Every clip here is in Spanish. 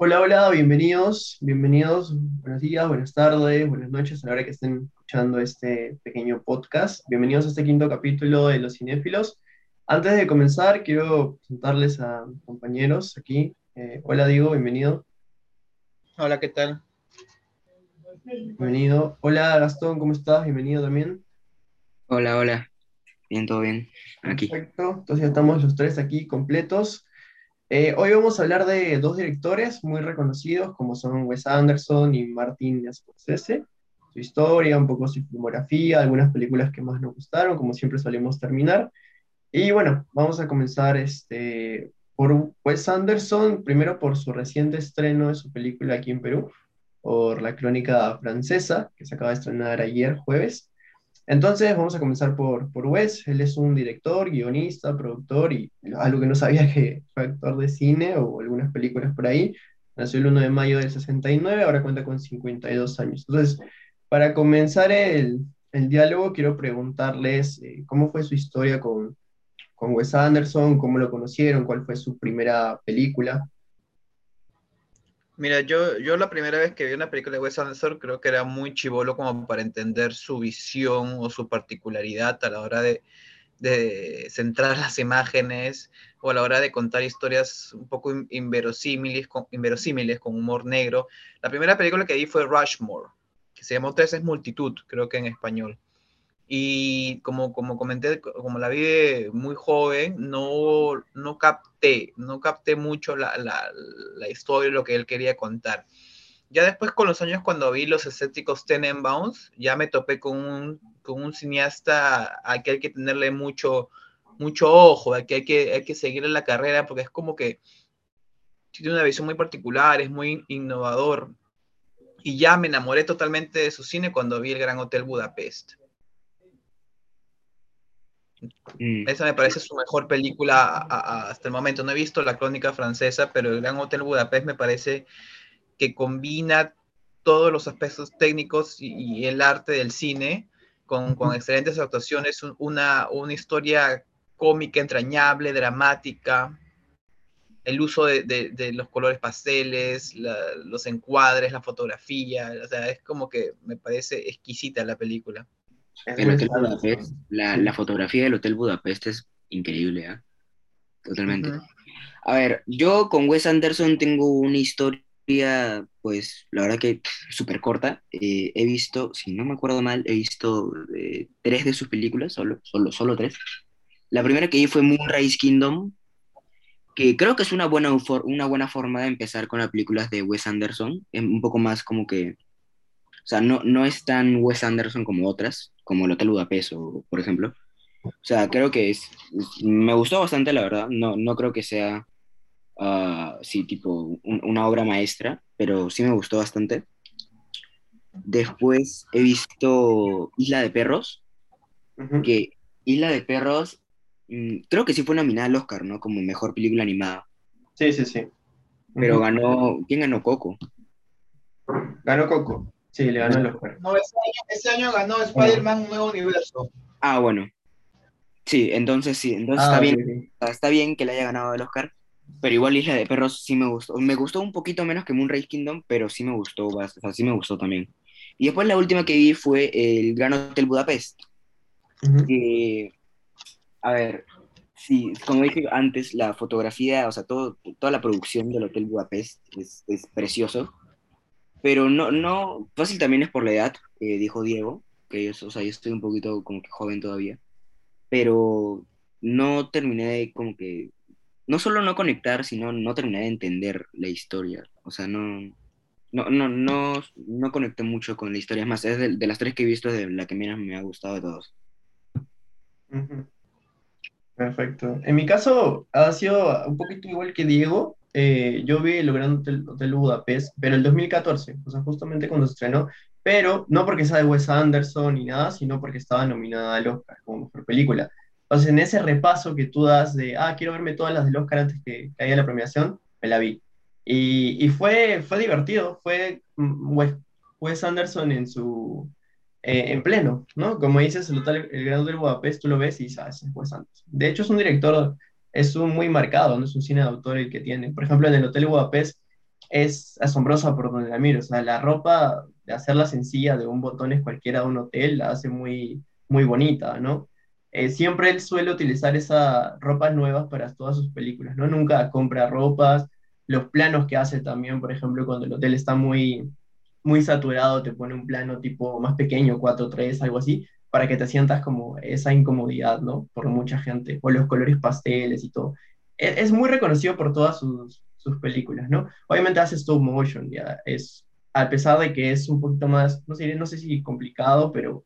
Hola, hola, bienvenidos, bienvenidos, buenos días, buenas tardes, buenas noches a la hora que estén escuchando este pequeño podcast. Bienvenidos a este quinto capítulo de Los Cinéfilos. Antes de comenzar, quiero presentarles a compañeros aquí. Eh, hola, Diego, bienvenido. Hola, ¿qué tal? Bienvenido. Hola, Gastón, ¿cómo estás? Bienvenido también. Hola, hola. Bien, todo bien. Aquí. Perfecto, entonces ya estamos los tres aquí completos. Eh, hoy vamos a hablar de dos directores muy reconocidos, como son Wes Anderson y Martin Scorsese. Su historia, un poco su filmografía, algunas películas que más nos gustaron, como siempre solemos terminar. Y bueno, vamos a comenzar este, por Wes Anderson, primero por su reciente estreno de su película aquí en Perú, por La Crónica Francesa, que se acaba de estrenar ayer, jueves. Entonces vamos a comenzar por, por Wes. Él es un director, guionista, productor y algo que no sabía que fue actor de cine o algunas películas por ahí. Nació el 1 de mayo del 69, ahora cuenta con 52 años. Entonces, para comenzar el, el diálogo, quiero preguntarles eh, cómo fue su historia con, con Wes Anderson, cómo lo conocieron, cuál fue su primera película. Mira, yo, yo la primera vez que vi una película de Wes Anderson creo que era muy chivolo como para entender su visión o su particularidad a la hora de, de centrar las imágenes o a la hora de contar historias un poco inverosímiles con, inverosímiles con humor negro. La primera película que vi fue Rushmore, que se llamó Tres es multitud, creo que en español. Y como, como comenté, como la vi muy joven, no, no capté, no capté mucho la, la, historia, lo que él quería contar. Ya después, con los años, cuando vi los escépticos Tenenbaums, ya me topé con un, con un cineasta al que hay que tenerle mucho, mucho ojo, al que hay que, hay que seguirle la carrera, porque es como que tiene una visión muy particular, es muy innovador. Y ya me enamoré totalmente de su cine cuando vi El Gran Hotel Budapest. Mm. Esa me parece su mejor película a, a, hasta el momento. No he visto La Crónica Francesa, pero El Gran Hotel Budapest me parece que combina todos los aspectos técnicos y, y el arte del cine con, con excelentes actuaciones, una, una, historia cómica, entrañable, dramática, el uso de, de, de los colores pasteles, la, los encuadres, la fotografía, o sea, es como que me parece exquisita la película. El Hotel Budapest, la, la, fotografía del Hotel Budapest es increíble, ¿eh? Totalmente. Uh -huh. A ver, yo con Wes Anderson tengo una historia, pues, la verdad que súper corta. Eh, he visto, si no me acuerdo mal, he visto eh, tres de sus películas, solo, solo, solo tres. La primera que vi fue Moonrise Kingdom, que creo que es una buena, una buena forma de empezar con las películas de Wes Anderson, un poco más como que sea, no, no es tan Wes Anderson como otras, como El Hotel Budapest, o, por ejemplo. O sea, creo que es, me gustó bastante, la verdad. No, no creo que sea, uh, sí, tipo, un, una obra maestra, pero sí me gustó bastante. Después he visto Isla de Perros, uh -huh. que Isla de Perros, mmm, creo que sí fue nominada al Oscar, ¿no? Como mejor película animada. Sí, sí, sí. Pero ganó, ¿quién ganó Coco? Ganó Coco. Sí, le ganó el Oscar. No, ese año, ese año ganó Spider-Man Un Nuevo Universo. Ah, bueno. Sí, entonces sí, entonces ah, está bien, sí. está bien que le haya ganado el Oscar, pero igual Isla de Perros sí me gustó. Me gustó un poquito menos que Moonrise Kingdom, pero sí me gustó, o sea, sí me gustó también. Y después la última que vi fue el Gran Hotel Budapest. Uh -huh. a ver, sí, como dije antes, la fotografía, o sea, todo, toda la producción del Hotel Budapest es, es precioso pero no, no, fácil también es por la edad, eh, dijo Diego, que yo, o sea, yo estoy un poquito como que joven todavía, pero no terminé de como que, no solo no conectar, sino no terminé de entender la historia, o sea, no, no, no, no, no conecté mucho con la historia, es más, es de, de las tres que he visto, es de la que menos me ha gustado de todos. Perfecto. En mi caso ha sido un poquito igual que Diego, eh, yo vi el Gran Hotel, Hotel, Budapest, pero el 2014, o sea, justamente cuando se estrenó, pero no porque sea de Wes Anderson ni nada, sino porque estaba nominada al Oscar como mejor película. Entonces, en ese repaso que tú das de, ah, quiero verme todas las del Oscar antes que, que haya la premiación, me la vi. Y, y fue, fue divertido, fue mm, Wes, Anderson en su, eh, en pleno, ¿no? Como dices, el, el Gran Hotel Budapest, tú lo ves y dices, ah, es Wes Anderson. De hecho, es un director es un muy marcado, no es un cine de autor el que tiene. Por ejemplo, en el Hotel Budapest es asombrosa por donde la miro. O sea, la ropa, de hacerla sencilla de un botón es cualquiera de un hotel, la hace muy, muy bonita, ¿no? Eh, siempre él suele utilizar esa ropas nuevas para todas sus películas, ¿no? Nunca compra ropas, los planos que hace también, por ejemplo, cuando el hotel está muy, muy saturado, te pone un plano tipo más pequeño, 4-3, algo así, para que te sientas como esa incomodidad, ¿no? Por mucha gente, o los colores pasteles y todo. Es, es muy reconocido por todas sus, sus películas, ¿no? Obviamente hace stop motion, ya es, a pesar de que es un poquito más, no sé, no sé si complicado, pero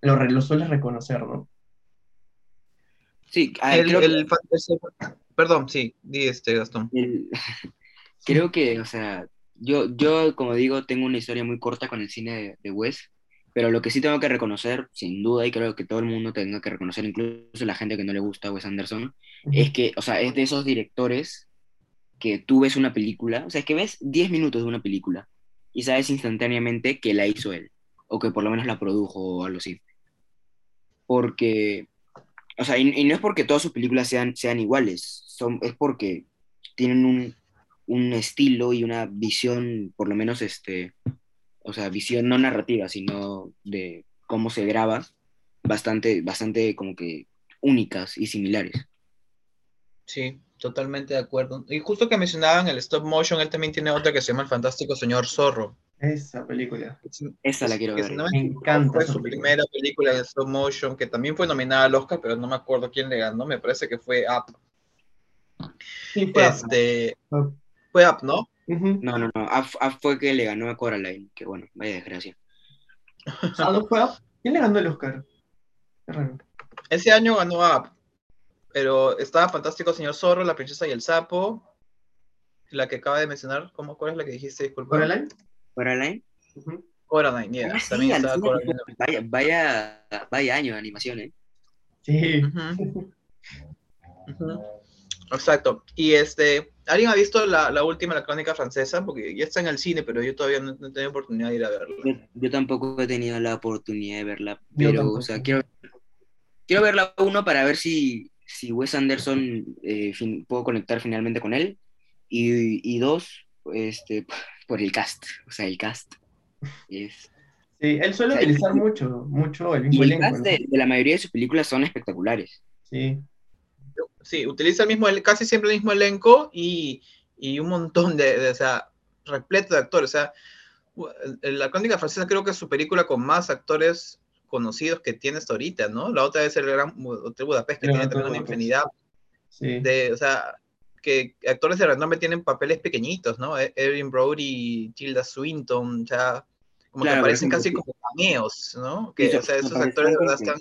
lo, lo sueles reconocer, ¿no? Sí, el, creo el, perdón, sí, di este Gastón. creo que, o sea, yo, yo, como digo, tengo una historia muy corta con el cine de, de Wes, pero lo que sí tengo que reconocer, sin duda, y creo que todo el mundo tenga que reconocer, incluso la gente que no le gusta a Wes Anderson, es que, o sea, es de esos directores que tú ves una película, o sea, es que ves 10 minutos de una película y sabes instantáneamente que la hizo él, o que por lo menos la produjo o algo así. Porque o sea, y, no es porque todas sus películas sean, sean iguales, son, es porque tienen un, un, estilo y una visión, por lo menos, este, o sea, visión no narrativa, sino de cómo se graba, bastante, bastante como que únicas y similares. Sí, totalmente de acuerdo. Y justo que mencionaban el stop motion, él también tiene otra que se llama El Fantástico Señor Zorro. Esa película. Esa la quiero ver. me, encanta. Fue su primera película de stop motion, que también fue nominada al Oscar, pero no me acuerdo quién le ganó. Me parece que fue Up. Sí, fue este, Up. Fue Up, ¿no? No, no, no. Up, fue que le ganó a Coraline. Que bueno, vaya desgracia. ¿Ah, no fue Up? ¿Quién le ganó el Oscar? Ese año ganó Up. Pero estaba fantástico Señor Zorro, La Princesa y el Sapo. La que acaba de mencionar, ¿cómo, ¿cuál es la que dijiste? Disculpa. ¿Coraline? Coraline. Coraline, yeah. Ah, También estaba Coraline. Vaya, vaya, vaya, año de animación, ¿eh? Sí. Exacto. Y este, ¿alguien ha visto la, la, última, la crónica francesa? Porque ya está en el cine, pero yo todavía no, he tenido oportunidad de ir a verla. Yo, tampoco he tenido la oportunidad de verla, pero, o sea, quiero, quiero verla uno para ver si, si Wes Anderson eh, fin, puedo conectar finalmente con él. Y, y dos, este, por el cast, o sea, el cast es... Sí, él suele utilizar mucho, mucho el mismo y el Cast de, la mayoría de sus películas son espectaculares. Sí. Sí, utiliza el mismo, casi siempre el mismo elenco y, y un montón de, de, o sea, repleto de actores. O sea, La Crónica Francesa creo que es su película con más actores conocidos que tiene hasta ahorita, ¿no? La otra es el Gran Hotel Budapest, que tiene también una infinidad sí. de, o sea, que actores de renombre tienen papeles pequeñitos, ¿no? E-, Erin Brody, Tilda Swinton, o sea, como claro, que aparecen casi como cameos, ¿no? Que, o sea, esos actores de verdad están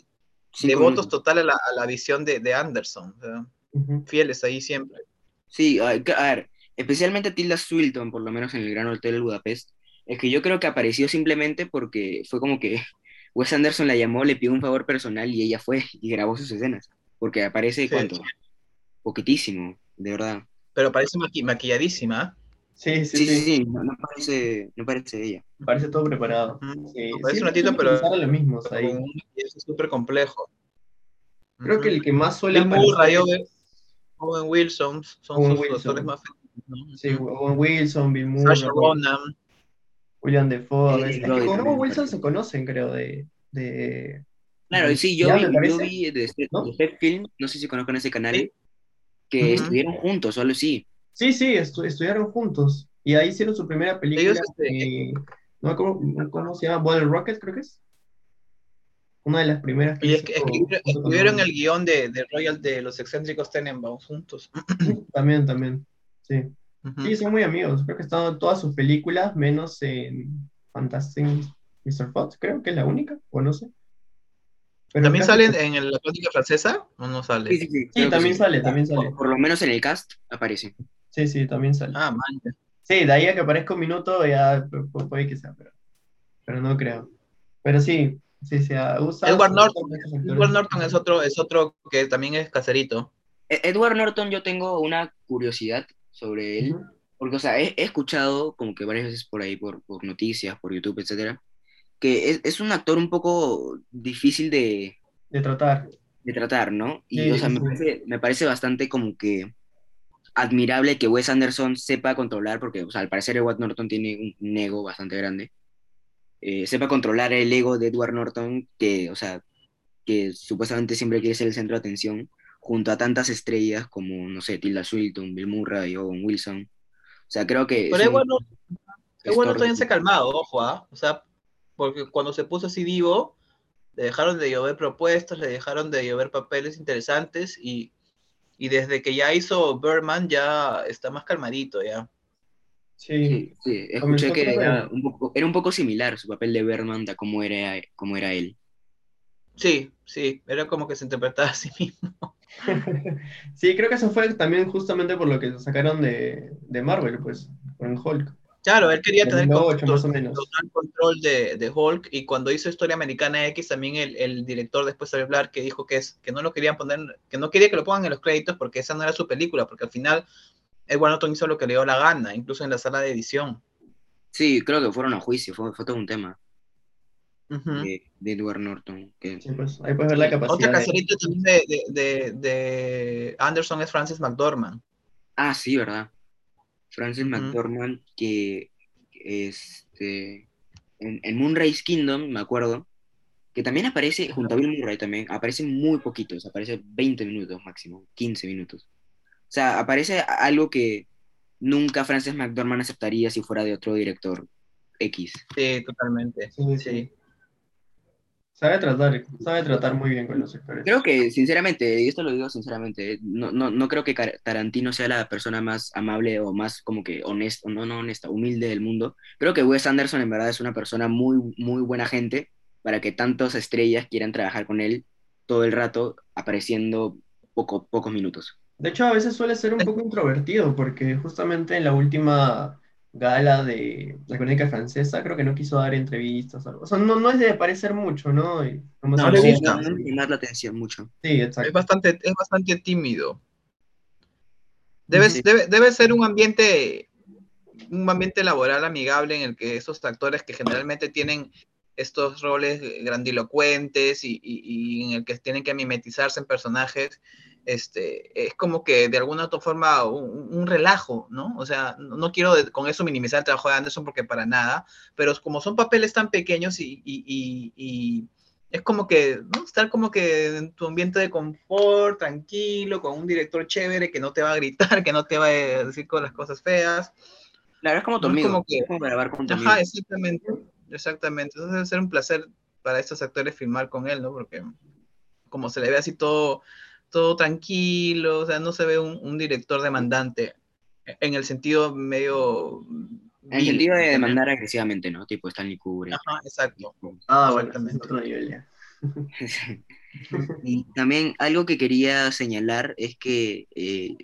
sí, devotos con... total a la, a la, visión de, de Anderson, uh -huh. fieles ahí siempre. Sí, a ver, especialmente Tilda Swinton, por lo menos en el Gran Hotel Budapest, es que yo creo que apareció simplemente porque fue como que Wes Anderson la llamó, le pidió un favor personal y ella fue y grabó sus escenas, porque aparece, sí, ¿cuánto? Sí. Poquitísimo de verdad. Pero parece maqui maquilladísima. Sí, sí, sí. sí, sí. No, no, parece, no parece ella. Parece todo preparado. Sí, parece un ratito, pero. Lo mismo, ahí. Es súper complejo. Creo que el que más suele. Murray, Owen Wilson, son Owen sus Wilson. actores más. ¿no? Sí, Owen Wilson, Bill Murray. Sasha Ronan. William Defoe. Es que con Owen Wilson se conocen, creo, de. de... Claro, sí, yo vi, yo vi de, de, ¿no? de Film, no sé si conozcan ese canal. ¿Sí? que uh -huh. estuvieron juntos, solo sí. Sí, sí, estu estudiaron juntos. Y ahí hicieron su primera película. Ellos, este... no cómo, cómo se llama, Bottle Rocket, creo que es. Una de las primeras. Que y es que escribieron, el guion de, de, Royal de los excéntricos Tenenbaum juntos. también, también. Sí. Uh -huh. Sí, son muy amigos. Creo que están en todas sus películas, menos en Fantastic Mr. Fox, creo que es la única, o no sé. Pero ¿También sale que... en la crónica francesa o no sale? Sí, sí, sí. sí también sí. sale, también sale. Por, por, lo menos en el cast aparece. Sí, sí, también sale. Ah, man. Sí, de ahí a que aparezca un minuto ya puede que sea, pero, pero no creo. Pero sí, sí, se usa. Edward Norton. Edward Norton es otro, es otro que también es caserito. E, Edward Norton, yo tengo una curiosidad sobre él. Uh -huh. Porque, o sea, he, he, escuchado como que varias veces por ahí, por, por noticias, por YouTube, etcétera, que es, es, un actor un poco difícil de... De tratar. De tratar, ¿no? Y, sí, o sea, sí. me, parece, me parece bastante como que admirable que Wes Anderson sepa controlar, porque o sea, al parecer Edward Norton tiene un ego bastante grande, eh, sepa controlar el ego de Edward Norton, que, o sea, que supuestamente siempre quiere ser el centro de atención, junto a tantas estrellas como, no sé, Tilda Swinton, Bill Murray, Owen Wilson. O sea, creo que... Pero es bueno, es bueno todavía calmado, ojo, ¿ah? O sea, porque cuando se puso así vivo, le dejaron de llover propuestas, le dejaron de llover papeles interesantes y, desde que ya hizo Birdman ya está más calmadito ya. Sí, sí, escuché que era un, poco, era un, poco, similar su papel de Birdman a cómo era, cómo era él. Sí, sí, era como que se interpretaba a sí mismo. sí, creo que eso fue también justamente por lo que sacaron de, de Marvel, pues, con Hulk. Claro, él quería tener total control de, Hulk y cuando hizo Historia Americana X también el, director después de hablar que dijo que, es, que no lo querían poner, que no quería que lo pongan en los créditos porque esa no era su película, porque al final Edward Norton hizo lo que le dio la gana, incluso en la sala de edición. Sí, creo que fueron a juicio, fue, todo un tema. de, Edward Norton. Que... Pues, ahí puedes ver la capacidad. Otra caserita también de, de, Anderson es Francis McDormand. Ah, sí, ¿verdad? Francis McDormand, que este, en, en, Moonrise Kingdom, me acuerdo, que también aparece, junto a Bill Murray también, aparece muy poquitos, aparece 20 minutos máximo, 15 minutos. O sea, aparece algo que nunca Francis McDormand aceptaría si fuera de otro director X. Sí, totalmente. Sí, sí. Sabe tratar, sabe tratar muy bien con los actores. Creo que, sinceramente, y esto lo digo sinceramente, no, no, no creo que Tarantino sea la persona más amable o más como que honesta, no, no honesta, humilde del mundo. Creo que Wes Anderson en verdad es una persona muy, muy buena gente para que tantas estrellas quieran trabajar con él todo el rato apareciendo poco, pocos minutos. De hecho, a veces suele ser un poco introvertido porque justamente en la última gala de la crónica francesa, creo que no quiso dar entrevistas. O sea, no, no es de parecer mucho, ¿no? no, le gusta. No, llamar la atención mucho. Sí, exacto. Es bastante, es bastante tímido. Debe, debe, ser un ambiente, un ambiente laboral amigable en el que esos actores que generalmente tienen estos roles grandilocuentes y, y en el que tienen que mimetizarse en personajes, este, es como que de alguna otra forma un, relajo, ¿no? O sea, no, quiero con eso minimizar el trabajo de Anderson porque para nada, pero como son papeles tan pequeños y, y, es como que, ¿no? Estar como que en tu ambiente de confort, tranquilo, con un director chévere que no te va a gritar, que no te va a decir con las cosas feas. La verdad es como tu amigo, como que, como grabar con tu Ajá, exactamente, exactamente. Entonces debe ser un placer para estos actores filmar con él, ¿no? Porque como se le ve así todo todo tranquilo, o sea, no se ve un, director demandante en el sentido medio... En el sentido de demandar agresivamente, ¿no? Tipo Stanley Kubrick. Ajá, exacto. Ah, bueno, también otro nivel ya. y también algo que quería señalar es que eh,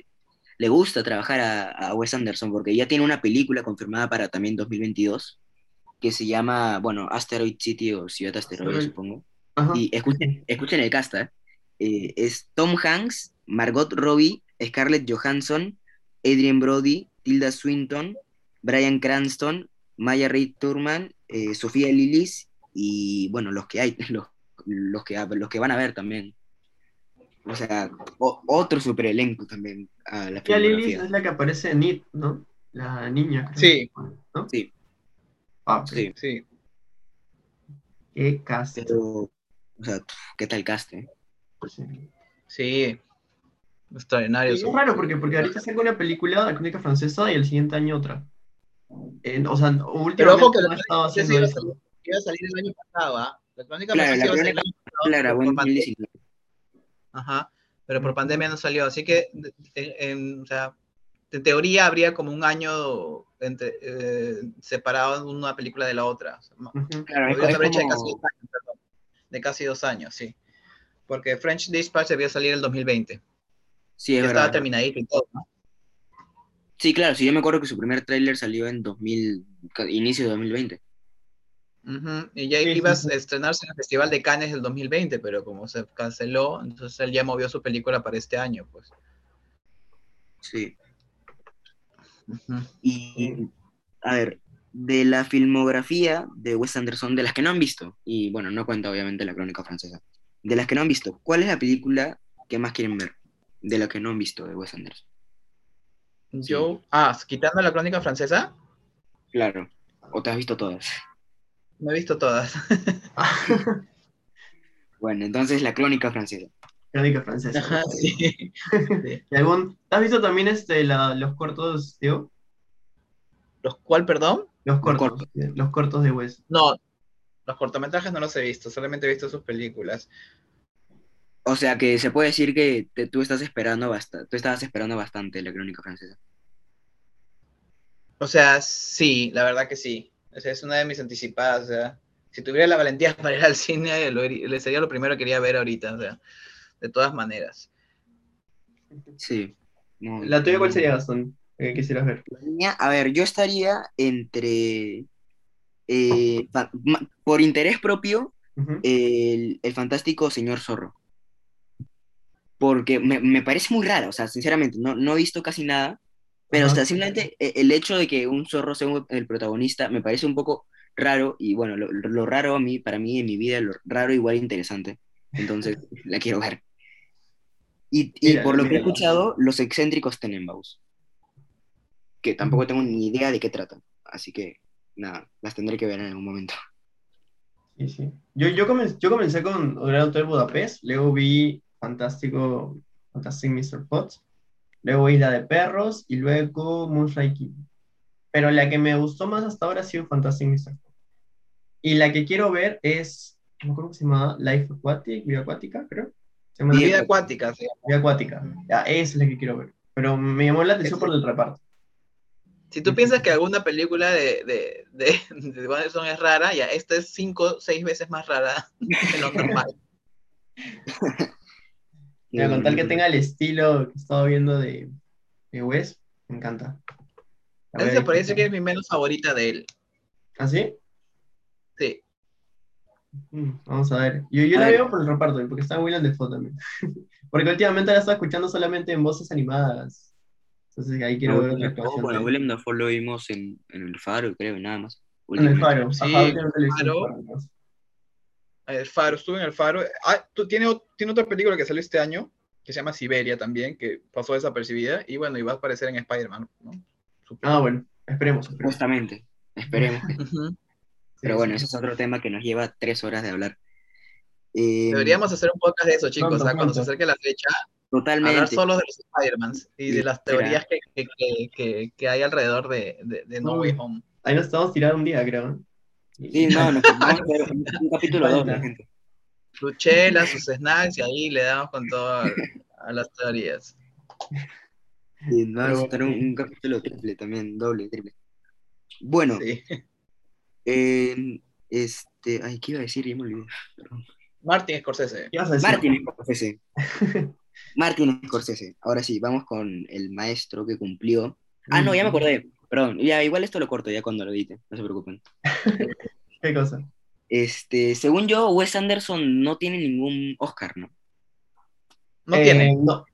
le gusta trabajar a, Wes Anderson porque ya tiene una película confirmada para también 2022 que se llama, bueno, Asteroid City o Ciudad Asteroide, supongo. Y escuchen, escuchen el cast, ¿eh? Eh, es Tom Hanks, Margot Robbie, Scarlett Johansson, Adrian Brody, Tilda Swinton, Brian Cranston, Maya Reid Turman, eh, Sofía Lillis y bueno, los que hay, los, los, que, los que van a ver también. O sea, otro super elenco también a la Sofía Lillis es la que aparece en It, ¿no? La niña. Sí. Sí. Ah, sí. sí. Qué cast. o sea, qué tal cast, eh? Sí, extraordinario. es raro porque, porque ahorita saca una película, la crónica francesa, y el siguiente año otra. o sea, últimamente Pero ojo que la estaba haciendo iba, iba a salir el año pasado, ¿ah? La crónica francesa iba a salir el año pasado. Claro, bueno, Ajá, pero por pandemia no salió, así que, en, o sea, en teoría habría como un año entre, eh, separado una película de la otra. Claro, es, es brecha como... de, casi dos años, perdón, de casi dos años, sí porque French Dispatch debía salir en el 2020. Sí, es ya Estaba terminadito y todo, ¿no? Sí, claro, sí, yo me acuerdo que su primer tráiler salió en 2000, inicio de 2020. Y ya iba a estrenarse en el Festival de Cannes del 2020, pero como se canceló, entonces él ya movió su película para este año, pues. Sí. Y, a ver, de la filmografía de Wes Anderson, de las que no han visto, y bueno, no cuenta obviamente la crónica francesa, de las que no han visto, ¿cuál es la película que más quieren ver? De la que no han visto de Wes Anderson. Yo, ah, quitando la crónica francesa, Claro. ¿O te has visto todas? me he visto todas. Bueno, entonces la crónica francesa. Crónica francesa. Ajá, sí. ¿Y algún... ¿Has visto también este, la- los cortos, Tío? ¿Los cuál, perdón? Los cortos, cortos. eh, los cortos de Wes. No, los cortometrajes no los he visto, solamente he visto sus películas. O sea que se puede decir que te- tú estás esperando bastante, tú estabas esperando bastante la crónica francesa. O sea, sí, la verdad que sí. O sea, es una de mis anticipadas. O sea, si tuviera la valentía para ir al cine, lo, le sería lo primero que quería ver ahorita. O sea, de todas maneras. Sí. No, ¿La tuya cuál sería, Gastón? Que quisieras ver. La mía, a ver, yo estaría entre, eh, por interés propio, Ujú. el, el fantástico señor zorro. Porque me, me parece muy raro, o sea, sinceramente, no, no he visto casi nada, pero o Ajá. sea, simplemente e- el hecho de que un zorro sea un- el protagonista me parece un poco raro, y bueno, lo, lo raro a mí, para mí en mi vida, lo raro igual interesante, entonces la quiero ver. Y, y Mírala, por lo que he escuchado, los excéntricos Tenenbaums, que tampoco tengo ni idea de qué tratan, así que nada, las tendré que ver en algún momento. Sí, sí. Yo, yo, comencé, yo comencé con Gran Hotel Budapest, luego vi Fantástico, Fantastic Mr. Potts, luego Isla de Perros y luego Moonlight King. Pero la que me gustó más hasta ahora ha sido Fantastic Mr. Potts. Y la que quiero ver es, no me acuerdo cómo se llama, Life Aquatic, Vida Acuática, creo. Se llama Vida acuática, sí. Vida Acuática. Ya, esa es la que quiero ver. Pero me llamó la atención por el reparto. Si tú piensas que alguna película de, de, de, de Anderson es rara, ya esta es cinco, seis veces más rara de lo normal. Mira, con tal que tenga el estilo que he estado viendo de, de Wes, me encanta. A ver, podría decir que es mi menos favorita de él. ¿Ah, sí? Sí. Mm, Vamos a ver. Yo, yo A la ver. veo por el reparto, porque está Willem Dafoe también. porque últimamente la estaba escuchando solamente en voces animadas. Entonces ahí quiero ver otra actuación. Bueno, de- Willem Dafoe lo vimos en, en el Faro, creo, nada más. En el Faro. Sí, Ajá, el Faro. Faro, ¿no? El Faro, estuve en el Faro. Ah, tú, tiene, tiene otra película que salió este año, que se llama Siberia también, que pasó desapercibida, y bueno, y va a aparecer en Spider-Man, ¿no? Supongo. Ah, bueno, esperemos. esperemos. Supuestamente, esperemos. Pero bueno, ese es otro tema que nos lleva tres horas de hablar. Eh, Deberíamos hacer un podcast de eso, chicos, Pronto, ¿ah? cuando se acerque la fecha, hablar solo de los Spider-Mans y de las teorías que, que, que, que, hay alrededor de, de, de No. Way Home. Ahí nos estamos tirando un día, creo. Sí, no, nos vamos a un, capítulo Falta. doble, gente. Sus chelas, sus snacks, y ahí le damos con todo a, a las teorías. Sí, nos vamos a hacer un, un capítulo triple también, doble, triple. Bueno, Sí. eh, este, ay, ¿qué iba a decir? Ya me olvidé. Martin Scorsese. ¿Qué vas a decir? Martin Scorsese. Martin Scorsese. Ahora sí, vamos con el maestro que cumplió. Ah, no, ya me acordé. Perdón, ya, igual esto lo corto ya cuando lo edite, no se preocupen. ¿Qué cosa? Este, según yo, Wes Anderson no tiene ningún Oscar, ¿no? No Eh, tiene. No.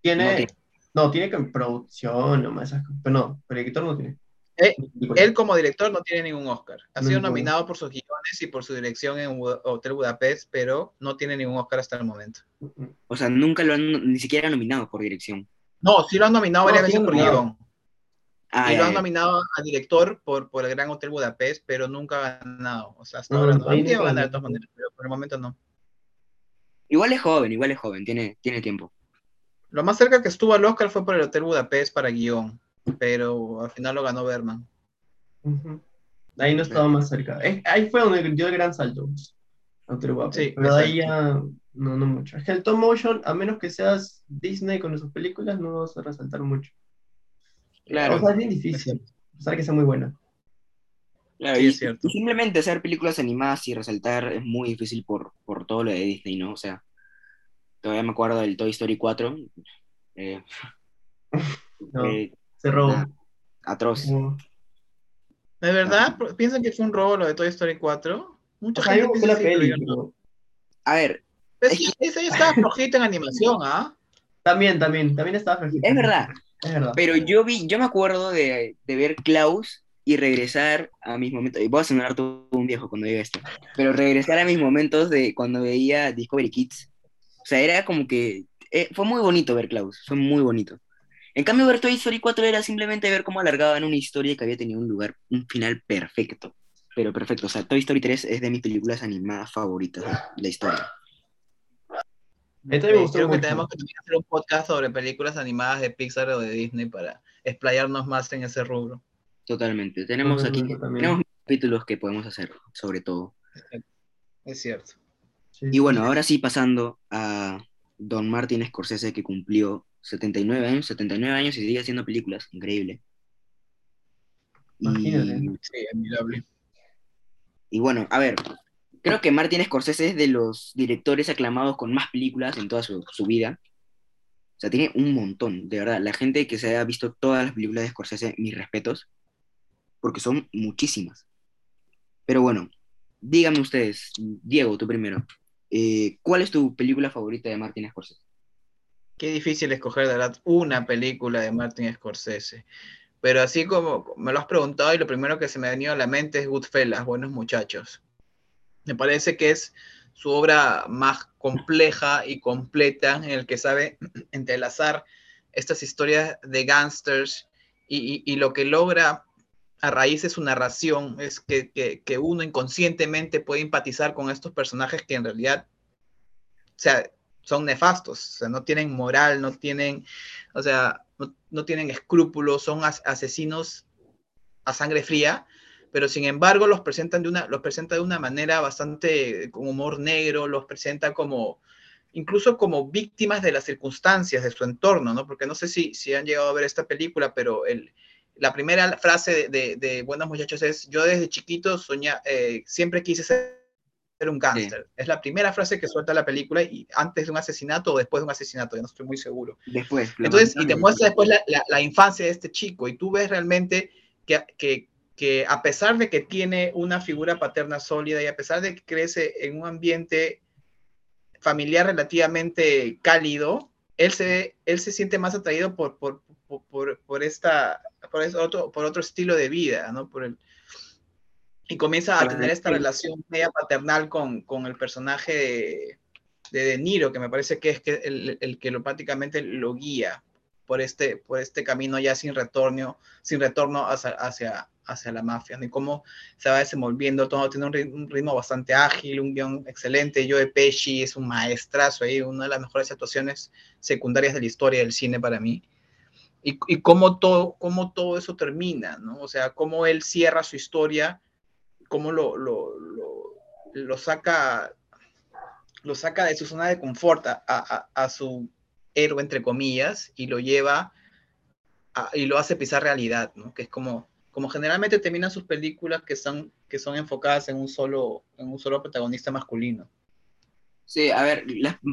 Tiene. No No tiene. que producción, nomás esas cosas. Pero no, pero el director no tiene. Eh. Él como director no tiene ningún Oscar. Ha sido Ningún. nominado por sus guiones y por su dirección en Hotel Budapest, pero no tiene ningún Oscar hasta el momento. O sea, nunca lo han ni siquiera nominado por dirección. No, sí lo han nominado No, varias sí veces por guion. Ah, y lo han nominado a director por, por el Gran Hotel Budapest, pero nunca ha ganado. O sea, hasta No, ahora no, no. ahí a ganar de todas maneras, pero por el momento no. Igual es joven, igual es joven, tiene, tiene tiempo. Lo más cerca que estuvo al Oscar fue por el Hotel Budapest para guion, pero al final lo ganó Berman. Ahí no estaba más cerca. Eh, ahí fue donde dio el gran salto. Guapo. Sí, Pero de ahí ya no, no mucho. Es que el Tom Motion, a menos que seas Disney con sus películas, no vas a resaltar mucho. Claro. O sea, es bien difícil. A pesar que sea muy buena. Claro, Sí, y, es cierto. simplemente hacer películas animadas y resaltar es muy difícil por, por todo lo de Disney, ¿no? O sea, todavía me acuerdo del Toy Story 4. eh, No, eh, se robó. atroz. ¿De verdad? ¿Piensan que fue un robo lo de Toy Story 4? Mucha O sea, gente piensa peli. pero no. pero- A ver, Es Es que esa ya estaba flojita en animación, ¿ah? También, también, también estaba flojita. es verdad, Es verdad. pero yo vi, yo me acuerdo de, de ver Klaus y regresar a mis momentos, y voy a sonar todo un viejo cuando diga esto, pero regresar a mis momentos de cuando veía Discovery Kids. O sea, era como que, eh, fue muy bonito ver Klaus, fue muy bonito. En cambio, ver Toy Story 4 era simplemente ver cómo alargaban una historia que había tenido un lugar, un final perfecto. Pero perfecto. O sea, Toy Story 3 es de mis películas animadas favoritas de la historia. me Creo que tenemos que hacer un podcast sobre películas animadas de Pixar o de Disney para explayarnos más en ese rubro. Totalmente. Tenemos aquí tenemos capítulos que podemos hacer sobre todo. Es cierto. y bueno, ahora sí pasando a Don Martin Scorsese que cumplió 79 años, 79 años y sigue haciendo películas, increíble. Imagínate. Sí, admirable. Y bueno, a ver, creo que Martin Scorsese es de los directores aclamados con más películas en toda su, vida. O sea, tiene un montón, de verdad. La gente que se haya visto todas las películas de Scorsese, mis respetos, porque son muchísimas. Pero bueno, díganme ustedes, Diego, tú primero, eh, ¿cuál es tu película favorita de Martin Scorsese? Qué difícil escoger de una película de Martin Scorsese. Pero así como me lo has preguntado y lo primero que se me ha venido a la mente es Goodfellas, Buenos Muchachos. Me parece que es su obra más compleja y completa en el que sabe entrelazar estas historias de gángsters y, lo que logra a raíz de su narración es que, que, uno inconscientemente puede empatizar con estos personajes que en realidad, o sea, son nefastos, o sea, no tienen moral, no tienen, o sea, no, tienen escrúpulos, son asesinos a sangre fría, pero sin embargo los presentan de una, los presenta de una manera bastante con humor negro, los presenta como incluso como víctimas de las circunstancias de su entorno, ¿no? Porque no sé si, si han llegado a ver esta película, pero el, la primera frase de, de, Buenos Muchachos es, yo desde chiquito soña, eh, siempre quise ser ser un gángster. Es la primera frase que suelta la película y antes de un asesinato o después de un asesinato, ya no estoy muy seguro. Después. Entonces, y te muestra después la, la, infancia de este chico y tú ves realmente que, que, que, a pesar de que tiene una figura paterna sólida y a pesar de que crece en un ambiente familiar relativamente cálido, él se, él se siente más atraído por, por, por, por esta, por, otro, por otro estilo de vida, ¿no? Por el, y comienza a tener esta relación media paternal con, con el personaje de, de, Niro, que me parece que es que el, el, que lo, prácticamente lo guía por este, por este camino ya sin retorno, sin retorno hacia, hacia, hacia la mafia, ni cómo se va desenvolviendo, todo tiene un ritmo, bastante ágil, un guion excelente, Joe Pesci es un maestrazo ahí, una de las mejores actuaciones secundarias de la historia del cine para mí, y, y cómo, todo, cómo todo eso termina, ¿no? O sea, cómo él cierra su historia cómo lo, lo, lo, saca, lo saca de su zona de confort a, a, a su héroe, entre comillas, y lo lleva y lo hace pisar realidad, ¿no? Que es como, como generalmente terminan sus películas que son, que son enfocadas en un, solo, en un solo protagonista masculino. Sí, a ver,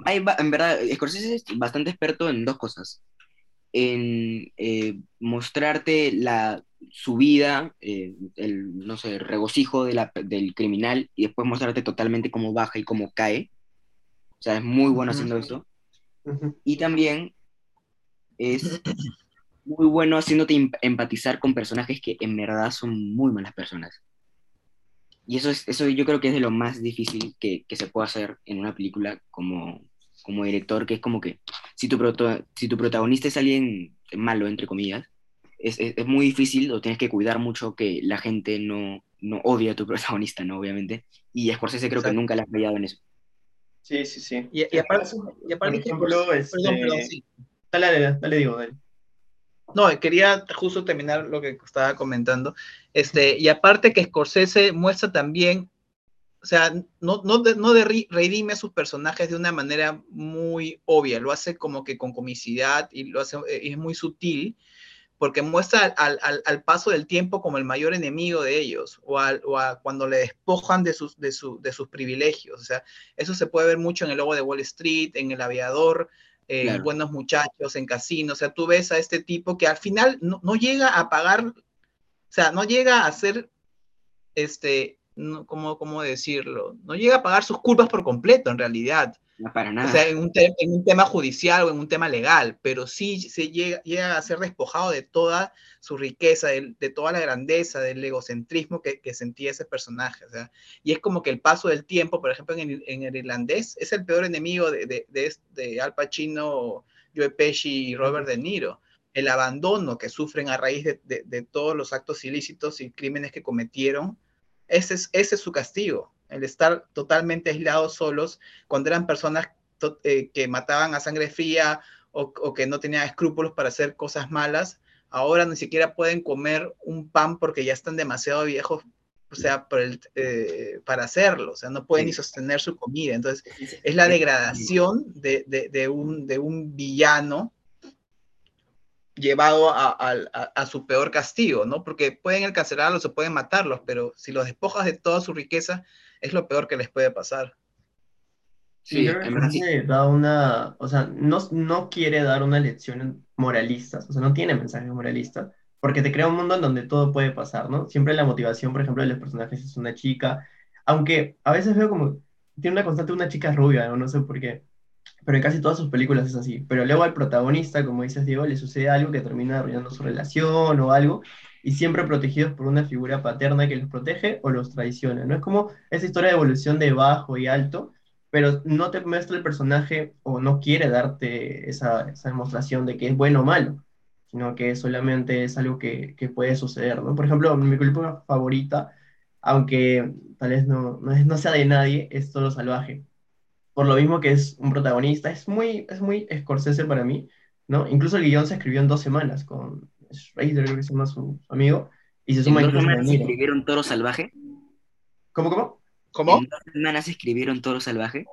hay, en verdad, Scorsese es bastante experto en dos cosas. En eh, mostrarte la su vida, eh, el, no sé, regocijo de la, del criminal y después mostrarte totalmente cómo baja y cómo cae. O sea, es muy bueno haciendo eso. Y también es muy bueno haciéndote em, empatizar con personajes que en verdad son muy malas personas. Y eso, es, eso yo creo que es de lo más difícil que, que se puede hacer en una película como, como director, que es como que si tu, si tu protagonista es alguien malo, entre comillas, es, es, muy difícil o tienes que cuidar mucho que la gente no, no odie a tu protagonista, ¿no? Obviamente. Y Scorsese creo que nunca le ha fallado en eso. Sí, sí, sí. Y, y aparte, y aparte por ejemplo, este... perdón, perdón, sí. Dale, dale, dale, digo, dale. No, quería justo terminar lo que estaba comentando. Este, y aparte que Scorsese muestra también, o sea, no, no, de, no de redime a sus personajes de una manera muy obvia, lo hace como que con comicidad y lo hace, eh, es muy sutil, porque muestra al, al, al, paso del tiempo como el mayor enemigo de ellos, o, al, o a cuando le despojan de sus, de, su, de sus privilegios. O sea, eso se puede ver mucho en el logo de Wall Street, en el aviador, eh, claro. Buenos Muchachos, en Casino. O sea, tú ves a este tipo que al final no, no llega a pagar, o sea, no llega a ser, este, no, ¿cómo, ¿cómo decirlo? No llega a pagar sus culpas por completo, en realidad. No para nada. O sea, en un, en un, tema judicial o en un tema legal, pero sí se llega, llega a ser despojado de toda su riqueza, de, de toda la grandeza, del egocentrismo que, que, sentía ese personaje. O sea, y es como que el paso del tiempo, por ejemplo, en el, en el irlandés, es el peor enemigo de, de, de, de Al Pacino, Joe Pesci y Robert De Niro. el abandono que sufren a raíz de, todos los actos ilícitos y crímenes que cometieron, ese es, ese es su castigo, el estar totalmente aislados solos cuando eran personas eh, que mataban a sangre fría o, que no tenían escrúpulos para hacer cosas malas, ahora ni siquiera pueden comer un pan porque ya están demasiado viejos o sea, eh, para hacerlo, o sea, no pueden ni sostener su comida. Entonces, es la degradación de, un, de un villano llevado a, su peor castigo, ¿no? Porque pueden encarcelarlos o pueden matarlos, pero si los despojas de toda su riqueza, es lo peor que les puede pasar. Sí, da una, o sea, no, no quiere dar una lección moralista, o sea, no tiene mensaje moralista, porque te crea un mundo en donde todo puede pasar, ¿no? Siempre la motivación, por ejemplo, de los personajes es una chica, aunque a veces veo como, tiene una constante una chica rubia, ¿no? No sé por qué, pero en casi todas sus películas es así. Pero luego al protagonista, como dices Diego, le sucede algo que termina arruinando su relación o algo, y siempre protegidos por una figura paterna que los protege o los traiciona, ¿no? Es como esa historia de evolución de bajo y alto, pero no te muestra el personaje o no quiere darte esa, esa demostración de que es bueno o malo, sino que solamente es algo que, que puede suceder, ¿no? Por ejemplo, mi película favorita, aunque tal vez no, no, no sea de nadie, es Todo Salvaje por lo mismo que es un protagonista, es muy, es muy Scorsese para mí, ¿no? Incluso el guion se escribió en dos semanas con Schrader, creo que se llama su, amigo, y se suma ¿En dos semanas escribieron Toro Salvaje? ¿Cómo, cómo? ¿Cómo? ¿En dos semanas escribieron Toro Salvaje?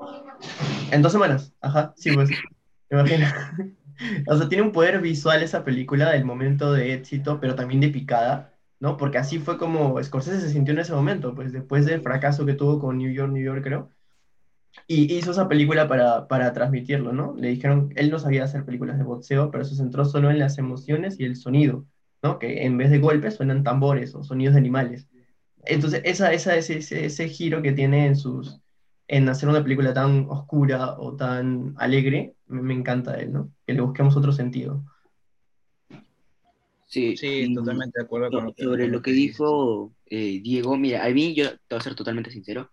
En dos semanas, ajá, sí, pues, imagina. o sea, tiene un poder visual esa película del momento de éxito, pero también de picada, ¿no? Porque así fue como Scorsese se sintió en ese momento, pues después del fracaso que tuvo con New York, New York, creo, y hizo esa película para, para transmitirlo, ¿no? Le dijeron, él no sabía hacer películas de boxeo, pero se centró solo en las emociones y el sonido, ¿no? Que en vez de golpes suenan tambores o sonidos de animales. Entonces, esa, esa, ese, ese, giro que tiene en, sus, en hacer una película tan oscura o tan alegre, me, encanta de él, ¿no? Que le busquemos otro sentido. Sí, sí totalmente de acuerdo con lo que, Sobre lo que dijo eh, Diego, mira, a mí, yo te voy a ser totalmente sincero,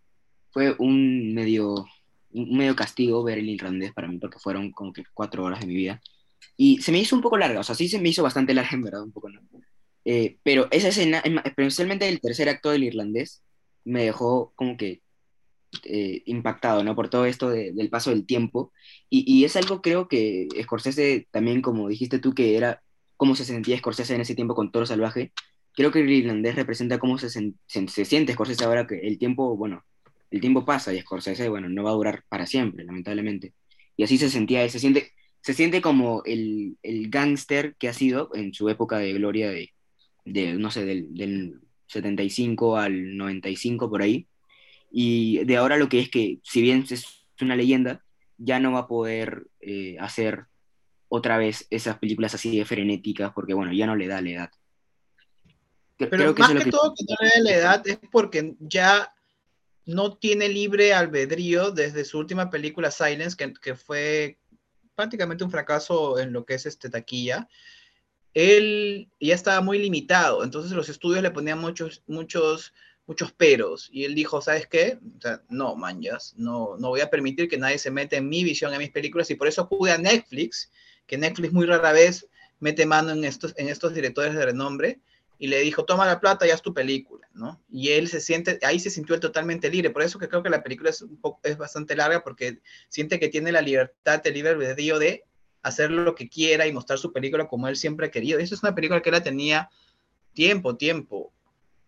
fue un medio, un medio castigo ver el irlandés para mí, porque fueron como que cuatro horas de mi vida. Y se me hizo un poco larga, o sea, sí se me hizo bastante larga en verdad, un poco. Eh, pero esa escena, especialmente el tercer acto del irlandés, me dejó como que eh, impactado, ¿no? Por todo esto del paso del tiempo. Y, y, es algo creo que Scorsese también, como dijiste tú, que era cómo se sentía Scorsese en ese tiempo con Toro Salvaje. Creo que el irlandés representa cómo se, se, se siente Scorsese ahora que el tiempo, bueno, el tiempo pasa y Scorsese, bueno, no va a durar para siempre, lamentablemente. Y así se sentía, se siente, se siente como el, el gángster que ha sido en su época de gloria de, de no sé, del, del 75 al 95 por ahí. Y de ahora lo que es que, si bien es una leyenda, ya no va a poder eh, hacer otra vez esas películas así de frenéticas, porque bueno, ya no le da la edad. Pero más que, todo que no le da la edad es porque ya no tiene libre albedrío desde su última película Silence, que, fue prácticamente un fracaso en lo que es este taquilla. Él ya estaba muy limitado, entonces los estudios le ponían muchos, muchos, muchos peros. Y él dijo, ¿sabes qué? no, manjas, no, no voy a permitir que nadie se meta en mi visión, en mis películas, y por eso acude a Netflix, que Netflix muy rara vez mete mano en estos, en estos directores de renombre, y le dijo, toma la plata y haz tu película, ¿no? Y él se siente, ahí se sintió él totalmente libre, por eso que creo que la película es, un poco, es bastante larga, porque siente que tiene la libertad, el libre albedrío de hacer lo que quiera y mostrar su película como él siempre ha querido. Esa es una película que él tenía tiempo, tiempo,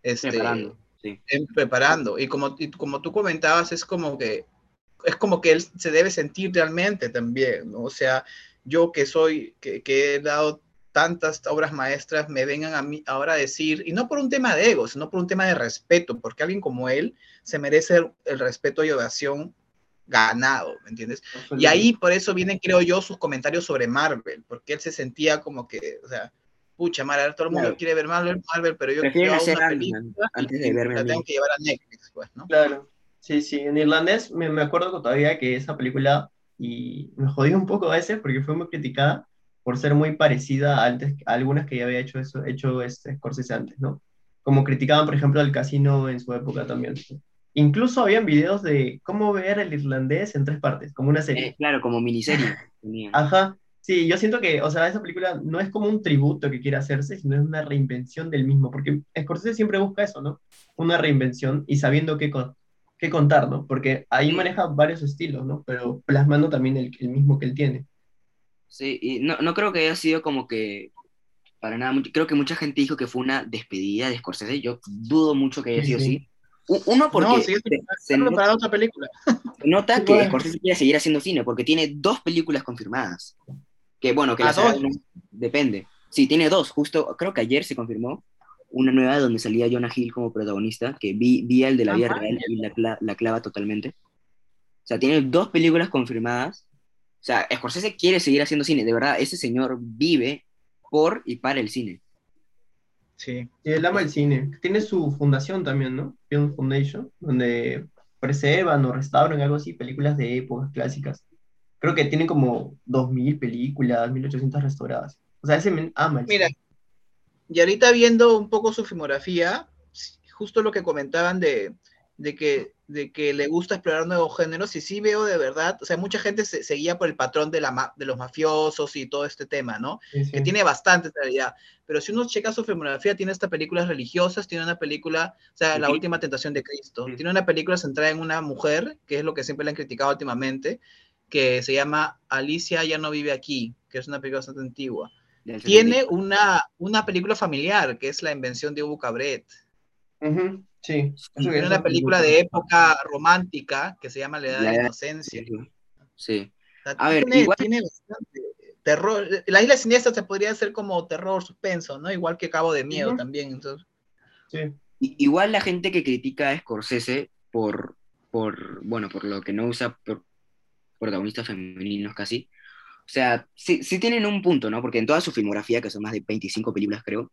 este, preparando, sí. preparando. Y como, y como tú comentabas, es como que es como que él se debe sentir realmente también, ¿no? O sea, yo que soy, que, que he dado tantas obras maestras me vengan a mí ahora a decir, y no por un tema de ego, sino por un tema de respeto, porque alguien como él se merece el, respeto y ovación ganado, ¿me entiendes? Y ahí por eso vienen, creo yo, sus comentarios sobre Marvel, porque él se sentía como que, o sea, pucha, Marvel, todo el mundo quiere ver Marvel, Marvel, pero yo quiero una película antes de verme la tengo que llevar a Netflix, pues, ¿no? Claro, sí, sí, en irlandés me, me acuerdo todavía que esa película, y me jodí un poco a veces porque fue muy criticada, por ser muy parecida a, antes, algunas que ya había hecho, eso, hecho este, Scorsese antes, ¿no? Como criticaban, por ejemplo, al casino en su época también. Incluso habían videos de cómo ver el irlandés en tres partes, como una serie. Eh, claro, como miniserie. Ajá, Sí, yo siento que, o sea, esa película no es como un tributo que quiere hacerse, sino es una reinvención del mismo, porque Scorsese siempre busca eso, ¿no? Una reinvención y sabiendo qué, qué contar, ¿no? Porque ahí maneja varios estilos, ¿no? Pero plasmando también el, el mismo que él tiene. Sí, y no, no creo que haya sido como que, para nada, creo que mucha gente dijo que fue una despedida de Scorsese, yo dudo mucho que haya sido así. Uno porque no, sí, se, nota, otra película. Se nota que Scorsese quiere seguir haciendo cine porque tiene dos películas confirmadas. Que bueno, que las dos? depende. Sí, tiene dos, justo, creo que ayer se confirmó una nueva donde salía Jonah Hill como protagonista, que vi, vi el de la vida real y la, la, clava totalmente. O sea, tiene dos películas confirmadas. O sea, Scorsese quiere seguir haciendo cine. De verdad, ese señor vive por y para el cine. Sí. Y él ama el cine. Tiene su fundación también, ¿no? Film Foundation, donde preservan o restauran algo así, películas de épocas clásicas creo que tiene como 2.000 películas, 1.800 restauradas. O sea, ese men ama. Mira, y ahorita viendo un poco su filmografía, justo lo que comentaban de, de, que, de que le gusta explorar nuevos géneros, y sí veo de verdad, o sea, mucha gente se, seguía por el patrón de, la, de los mafiosos y todo este tema, ¿no? Que tiene bastante realidad. Pero si uno checa su filmografía, tiene estas películas religiosas, tiene una película, o sea, La Última Tentación de Cristo, tiene una película centrada en una mujer, que es lo que siempre le han criticado últimamente, que se llama Alicia ya no vive aquí, que es una película bastante antigua. Tiene una, una película familiar, que es La invención de Hugo Cabret. Sí. Tiene una película de época romántica que se llama La Edad de la Inocencia. Sí. a ver, igual... tiene bastante terror. La isla siniestra se podría hacer como terror suspenso, ¿no? Igual que Cabo de Miedo también. Entonces. Sí. Igual la gente que critica a Scorsese por, por, bueno, por lo que no usa, protagonistas femeninos casi. O sea, sí, sí tienen un punto, ¿no? Porque en toda su filmografía, que son más de 25 películas creo,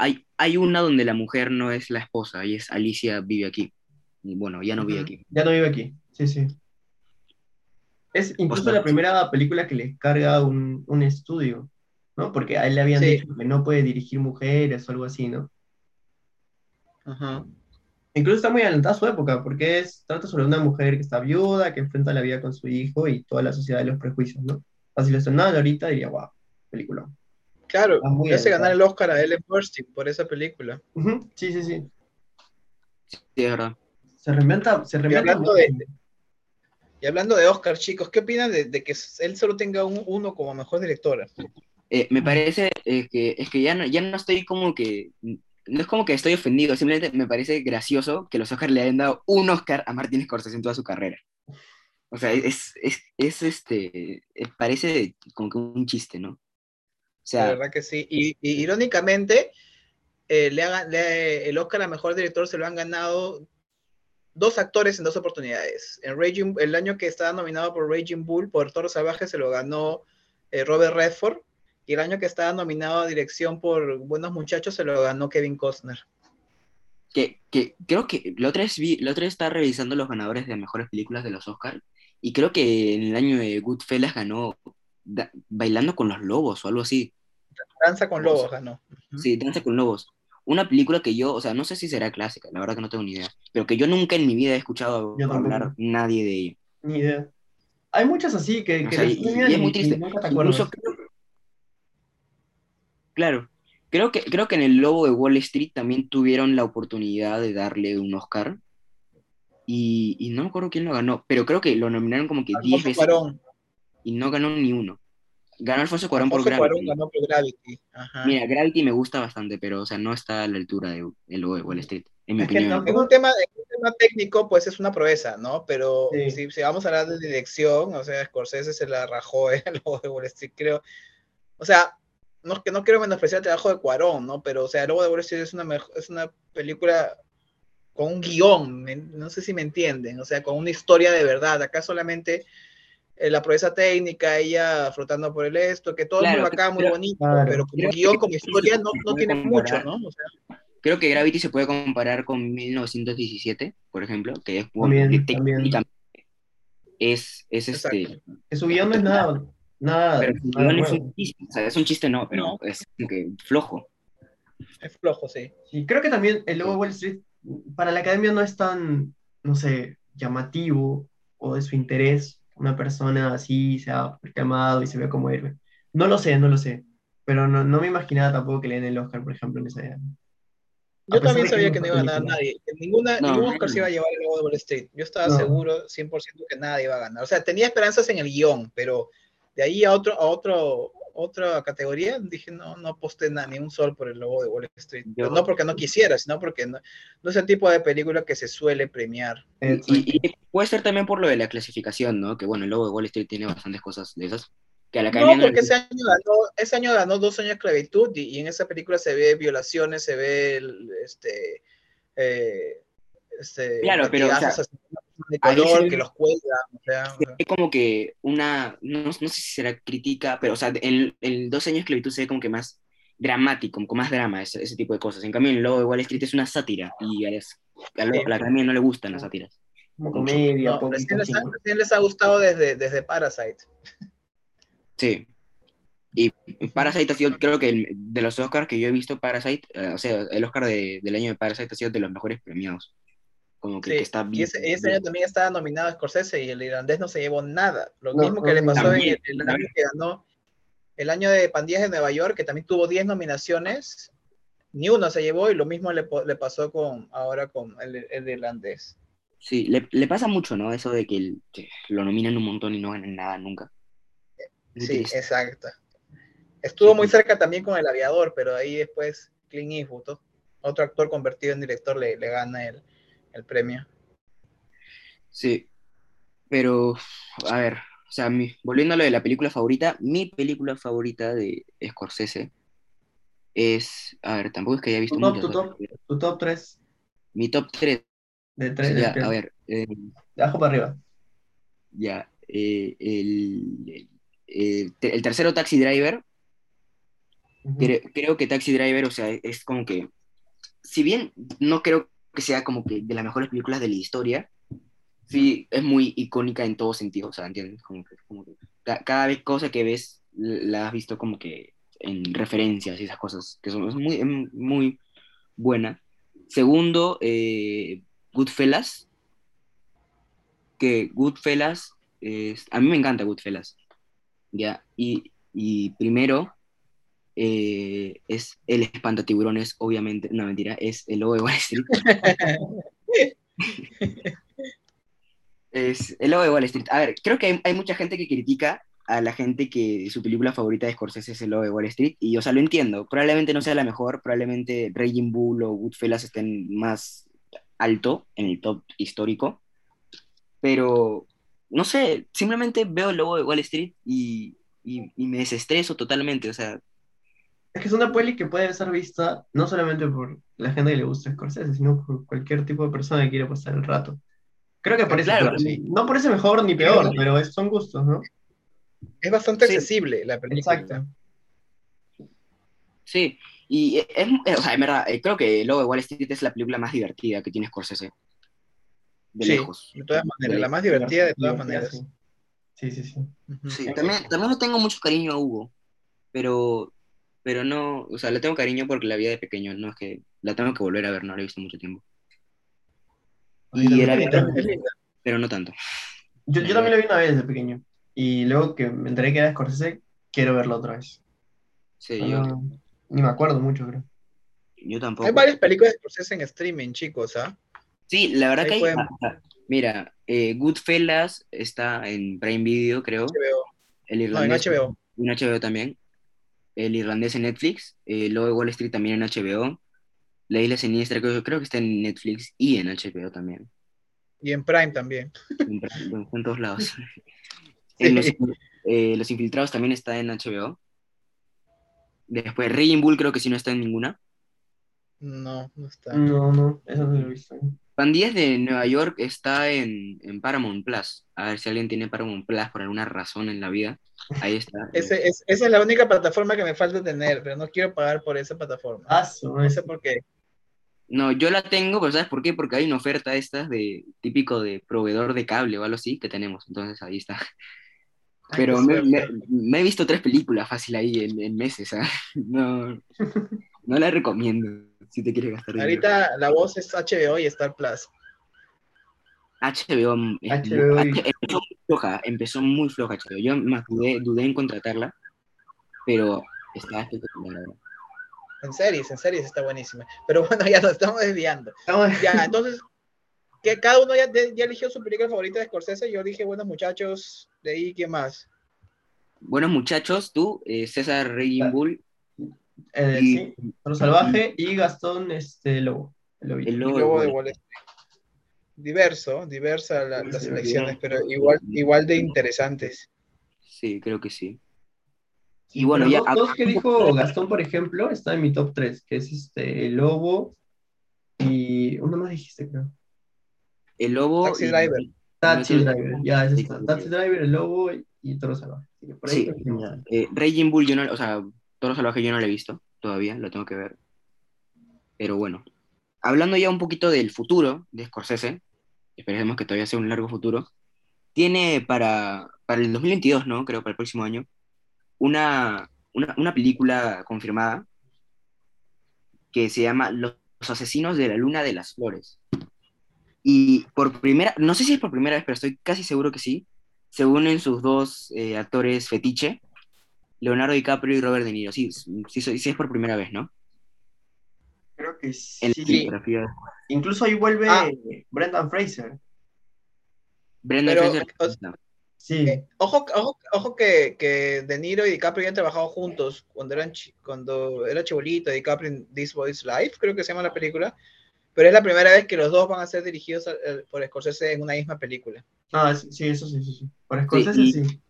hay, hay una donde la mujer no es la esposa y es Alicia vive aquí. Y bueno, ya no vive aquí. Ya no vive aquí, sí, sí. Es incluso la primera película que le carga un, un estudio, ¿no? Porque a él le habían dicho que no puede dirigir mujeres o algo así, ¿no? Ajá. Incluso está muy adelantada su época, porque es, trata sobre una mujer que está viuda, que enfrenta la vida con su hijo y toda la sociedad de los prejuicios, ¿no? Así lo estrenaba ahorita diría, wow, película. Claro, hace ganar el Oscar a Ellen Burstyn por esa película. Sí, sí, sí. Sí, es verdad. Se reinventa, se reinventa. Y hablando, de, y hablando de Oscar, chicos, ¿qué opinan de, que él solo tenga un, uno como mejor directora? Eh, me parece eh, que es que ya no, ya no estoy como que no es como que estoy ofendido, simplemente me parece gracioso que los Oscars le hayan dado un Oscar a Martin Scorsese en toda su carrera. O sea, es, es, es este, eh, parece como que un chiste, ¿no? Sea, la verdad que sí. Y, irónicamente, eh, le, el Oscar a Mejor Director se lo han ganado dos actores en dos oportunidades. En Raging, el año que estaba nominado por Raging Bull, por Toro Salvaje, se lo ganó eh, Robert Redford y el año que estaba nominado a dirección por Buenos Muchachos se lo ganó Kevin Costner. Que, que creo que la otra, vez vi, la otra vez estaba revisando los ganadores de mejores películas de los Oscars y creo que en el año de Goodfellas ganó Bailando con los Lobos o algo así. Danza con Lobos ganó. Sí, Danza con Lobos. Una película que yo, o sea, no sé si será clásica, la verdad que no tengo ni idea, pero que yo nunca en mi vida he escuchado hablar nadie de ella. Ni idea. Hay muchas así que, y, es muy triste. Incluso creo, Claro. Creo que, creo que en el Lobo de Wall Street también tuvieron la oportunidad de darle un Oscar. Y, no me acuerdo quién lo ganó, pero creo que lo nominaron como que 10 veces. Y no ganó ni uno. Ganó Alfonso Cuarón por Gravity. ganó por Gravity. Mira, Gravity me gusta bastante, pero o sea, no está a la altura del Lobo de Wall Street, en mi opinión. en, un tema, técnico, pues es una proeza, ¿no? Pero si, vamos a hablar de dirección, o sea, Scorsese se la rajó el Lobo de Wall Street, creo. O sea, no, que no quiero menospreciar el trabajo de Cuarón, ¿no? Pero, o sea, Lobo de Wall Street es una, es una película con un guion, no sé si me entienden, o sea, con una historia de verdad. Acá solamente eh, la proeza técnica, ella flotando por el esto, que todo es muy bacán, muy bonito, pero como guion, como historia, no, no tiene mucho, ¿no? O sea, creo que Gravity se puede comparar con 1917, por ejemplo, que es técnicamente es, es este. Que su guion no es nada Nada. Pero no es un chiste, o sea, es un chiste no, pero es como que flojo. Es flojo, sí. Sí, creo que también el logo de Wall Street para la academia no es tan, no sé, llamativo o de su interés una persona así sea reclamado y se ve como héroe. No lo sé, no lo sé. Pero no, no me imaginaba tampoco que le den el Oscar, por ejemplo, en esa edad. Yo también sabía que no iba a ganar nadie. Que ninguna, ningún Oscar se iba a llevar el logo de Wall Street. Yo estaba seguro 100% que nadie iba a ganar. O sea, tenía esperanzas en el guion, pero de ahí a otro, a otro, otra categoría, dije, no, no aposté ni un sol por el logo de Wall Street. no porque no quisiera, sino porque no, no, es el tipo de película que se suele premiar. Y, puede ser también por lo de la clasificación, ¿no? Que bueno, el logo de Wall Street tiene bastantes cosas de esas. Que a la no, porque ese, año ganó, ese año ganó dos años de esclavitud y, en esa película se ve violaciones, se ve este, eh, este claro, pero de color que los cuelgan. O sea, Es como que una, no, no, sé si será crítica, pero o sea, en, el dos años de esclavitud se ve como que más dramático, con más drama, ese, ese, tipo de cosas. En cambio, el logo de Wall Street es una sátira y a, a, la academia no le gustan las sátiras. Como comedia, no, les, les, ha gustado desde, desde Parasite. Sí. Y Parasite ha sido, creo que de los Oscars que yo he visto, Parasite, eh, o sea, el Oscar de, del año de Parasite ha sido de los mejores premiados. Como que, está bien. Y ese, año también estaba nominado a Scorsese y el irlandés no se llevó nada. Lo mismo que le pasó en el, año que ganó el año de Pandillas de Nueva York, que también tuvo 10 nominaciones, ni uno se llevó y lo mismo le, le pasó con ahora con el, el irlandés. Sí, le, le, pasa mucho, ¿no? Eso de que, lo nominan un montón y no ganan nada nunca. sí, exacto. Estuvo muy cerca también con El Aviador, pero ahí después Clint Eastwood, otro actor convertido en director, le, le gana el, el premio. Sí, pero, a ver, o sea, volviendo a lo de la película favorita, mi película favorita de Scorsese es, a ver, tampoco es que haya visto tu top, tu, top, tu top 3. Mi top 3. De 3, ya, a ver. Eh, de abajo para arriba. Ya, eh, el, el, el, tercero Taxi Driver. creo, que Taxi Driver, o sea, es como que, si bien no creo que sea como que de las mejores películas de la historia, sí es muy icónica en todo sentido, o sea, ¿entiendes? Como que, como que cada vez cosa que ves la has visto como que en referencias y esas cosas, que son muy, muy buena. Segundo, eh, Goodfellas, que Goodfellas, es, a mí me encanta Goodfellas, ¿ya? Y, y primero, eh, es el espantatiburones, obviamente, no mentira, es el logo de Wall Street. es el logo de Wall Street. A ver, creo que hay, mucha gente que critica a la gente que su película favorita de Scorsese es el logo de Wall Street, y o sea, lo entiendo. Probablemente no sea la mejor, probablemente Raging Bull o Goodfellas estén más alto en el top histórico, pero no sé, simplemente veo el logo de Wall Street y, y, y me desestreso totalmente, o sea, es que es una peli que puede ser vista no solamente por la gente que le gusta Scorsese, sino por cualquier tipo de persona que quiera pasar el rato. Creo que parece claro, no parece mejor ni peor, pero son gustos, ¿no? Es bastante accesible la película. Exacto. Sí, y es, o sea, en verdad, eh, creo que Logo de Wall Street es la película más divertida que tiene Scorsese. De sí, lejos. De todas maneras, la más divertida de todas maneras. Sí, sí, sí. sí. también, también le tengo mucho cariño a Hugo, pero pero no, o sea, le tengo cariño porque la vi de pequeño, no es que la tengo que volver a ver, no la he visto mucho tiempo. Y era pero no tanto. Yo, yo, también la vi una vez de pequeño. Y luego que me enteré que era Scorsese, quiero verla otra vez. Sí, yo. Ni me acuerdo mucho, creo. Yo tampoco. Hay varias películas de Scorsese en streaming, chicos, ¿ah? Sí, la verdad que hay. Mira, eh, Goodfellas está en Prime Video, creo. HBO. El irlandés. No, en HBO. En HBO también el irlandés en Netflix, eh, luego de Wall Street también en HBO, La Isla Siniestra creo, creo que está en Netflix y en HBO también. Y en Prime también. En, todos lados. Eh, los, Infiltrados también está en HBO. Después, Raging Bull creo que sí no está en ninguna. No, no está. No, no, eso no lo he visto. Pandillas de Nueva York está en, en, Paramount Plus. A ver si alguien tiene Paramount Plus por alguna razón en la vida. Ahí está. esa es la única plataforma que me falta tener, pero no quiero pagar por esa plataforma. Ah, no sé por qué. No, yo la tengo, pero ¿sabes por qué? Porque hay una oferta esta de típico de proveedor de cable o algo así que tenemos. Entonces ahí está. Pero me, he visto tres películas fácil ahí en, meses. ¿ah? No, no la recomiendo si te quieres gastar Ahorita la voz es HBO y Star Plus. HBO, empezó muy floja, empezó muy floja HBO. Yo más dudé, en contratarla, pero está espectacular. En series, en series está buenísima. Pero bueno, ya nos estamos desviando. Estamos- Ya, entonces, que cada uno ya, eligió su película favorita de Scorsese. Yo dije, buenos muchachos, de ahí, ¿quién más? Buenos muchachos, tú, eh, César Raging Bull, eh, y- sí, Toro Salvaje y Gastón este, Lobo. El lobito. el Y lobo de Wall de Wall Street. Diverso, diversa la- las elecciones, pero igual, igual de interesantes. Sí, creo que sí. Y bueno, pero ya- Dos, dos que dijo Gastón, por ejemplo, está en mi top 3, que es este, el Lobo y uno más dijiste, creo. El lobo. Taxi y- Driver. Taxi. Driver, ya, ese Sí, está. sí, Taxi. Driver, el Lobo y, y Toro Salvaje. Sí, ya. Eh, Raging Bull, yo no, o sea, Toro Salvaje yo no lo he visto todavía, lo tengo que ver. Pero bueno, hablando ya un poquito del futuro de Scorsese, esperemos que todavía sea un largo futuro, tiene para, para el 2022, ¿no? Creo, para el próximo año, una, una, una película confirmada que se llama Los asesinos de la luna de las flores. Y por primera, no sé si es por primera vez, pero estoy casi seguro que sí, se unen sus dos eh, actores fetiche, Leonardo DiCaprio y Robert De Niro. Sí, sí, sí, sí es por primera vez, ¿no? Creo que En sí. la filmografía. Incluso ahí vuelve Ah. Brendan Fraser. Brendan Pero, Fraser. o- no. Sí. Eh, ojo, ojo, ojo que, que De Niro y DiCaprio ya han trabajado juntos cuando eran chi- cuando era chibolito, DiCaprio en This Boy's Life, creo que se llama la película. Pero es la primera vez que los dos van a ser dirigidos eh, por Scorsese en una misma película. Ah, sí, sí, eso sí, sí. sí. Por Scorsese y- sí.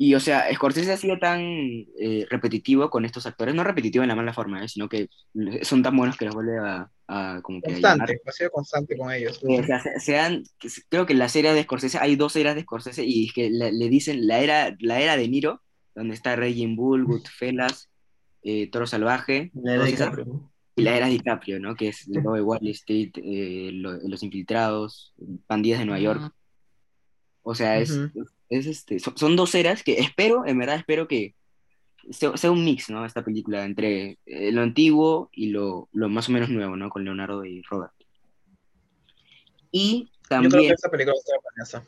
Y, o sea, Scorsese ha sido tan eh, repetitivo con estos actores, no repetitivo en la mala forma, ¿eh? sino que son tan buenos que los vuelve a, a como que. Constante, ha sido constante con ellos. Eh, o sea, se, se han- creo que en la serie de Scorsese, hay dos eras de Scorsese y es que le, le dicen la era, la era de Niro, donde está Raging Bull, Goodfellas, eh, Toro Salvaje, La de todas esas, DiCaprio. y la era de DiCaprio, ¿no? Que es lobo de Wall Street, eh, lo- Los Infiltrados, Pandillas de Nueva York. O sea, es, es este, son, son dos eras que espero, en verdad espero que sea, sea un mix, ¿no? Esta película entre eh, lo antiguo y lo, lo más o menos nuevo, ¿no? Con Leonardo y Robert. Y Yo creo que también, esta película buenaza.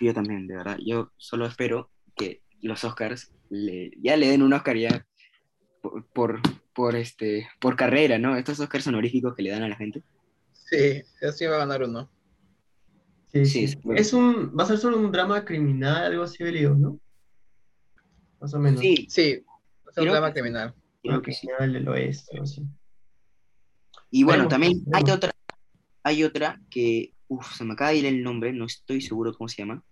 yo también, de verdad, yo solo espero que los Oscars le, ya le den un Oscar ya por, por, por, este, por carrera, ¿no? Estos Oscars honoríficos que le dan a la gente. Sí, así va a ganar uno. Sí, Sí, sí. sí. Es un, va a ser solo un drama criminal, algo así, leído, ¿no? Más o menos. Sí, Sí, es un Creo drama que- criminal. creo que sí. criminal del oeste, así. Y bueno, Veremos, también hay otra, hay otra que, uff, se me acaba de ir el nombre, no estoy seguro cómo se llama,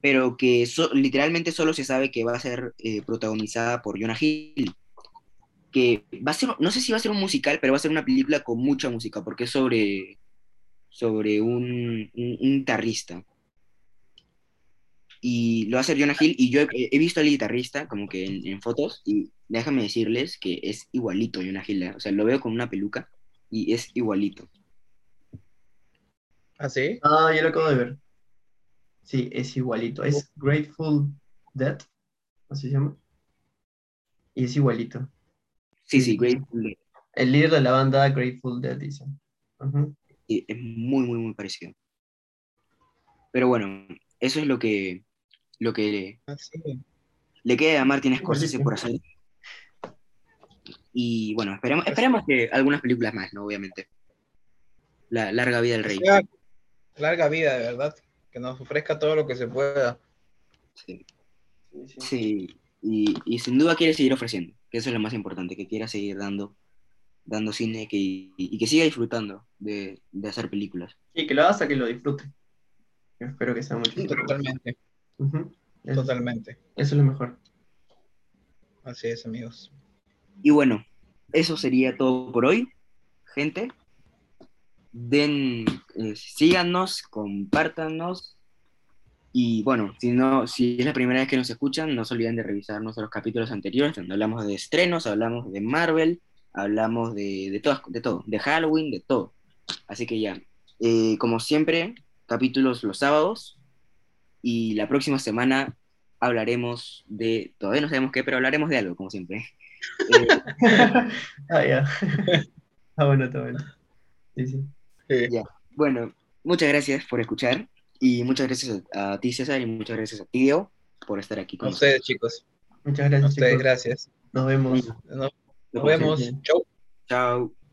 pero que so- literalmente solo se sabe que va a ser eh, protagonizada por Jonah Hill, que va a ser, no sé si va a ser un musical, pero va a ser una película con mucha música, porque es sobre, sobre un, un, un guitarrista. Y lo hacer Jonah Hill, y yo he, he visto al guitarrista como que en, en fotos, y déjame decirles que es igualito Jonah Hill, ¿eh? o sea, lo veo con una peluca y es igualito. ¿Ah, sí? Ah, ya lo acabo de ver. Sí, es igualito. Es Grateful Dead, así se llama. Y es igualito. Sí, sí, Grateful Dead. El líder de la banda Grateful Dead, dice. Ujú. Sí, es muy, muy, muy parecido. Pero bueno, eso es lo que, lo que Ah, sí. le queda a Martin Scorsese por hacer. Y bueno, esperemos, esperemos que algunas películas más, ¿no? Obviamente. La larga vida del rey. Larga vida, de verdad. Que nos ofrezca todo lo que se pueda. Sí, Sí, sí. Sí, y, y sin duda quiere seguir ofreciendo, que eso es lo más importante, que quiera seguir dando, dando cine que, y, que siga disfrutando de, de hacer películas. Y que lo haga hasta que lo disfrute. Yo espero que sea mucho. Totalmente, totalmente. eso es lo mejor. Así es, amigos. Y bueno, eso sería todo por hoy, gente. Den, eh, síganos, compártanos. Y bueno, si no, si es la primera vez que nos escuchan, no se olviden de revisar nuestros capítulos anteriores, donde hablamos de estrenos, hablamos de Marvel, hablamos de, de, todas, de todo, de Halloween, de todo. Así que ya, eh, como siempre, capítulos los sábados. Y la próxima semana hablaremos de, todavía no sabemos qué, pero hablaremos de algo, como siempre. Eh, ah, ya. ah, bueno, está bueno. Sí, sí. Sí. Ya. Bueno, muchas gracias por escuchar y muchas gracias a, a ti, César, y muchas gracias a ti, Diego, por estar aquí A con nosotros. ustedes, chicos. Muchas A gracias, ustedes, chicos. gracias. Nos vemos. Nos, nos vemos. Chau. Chao.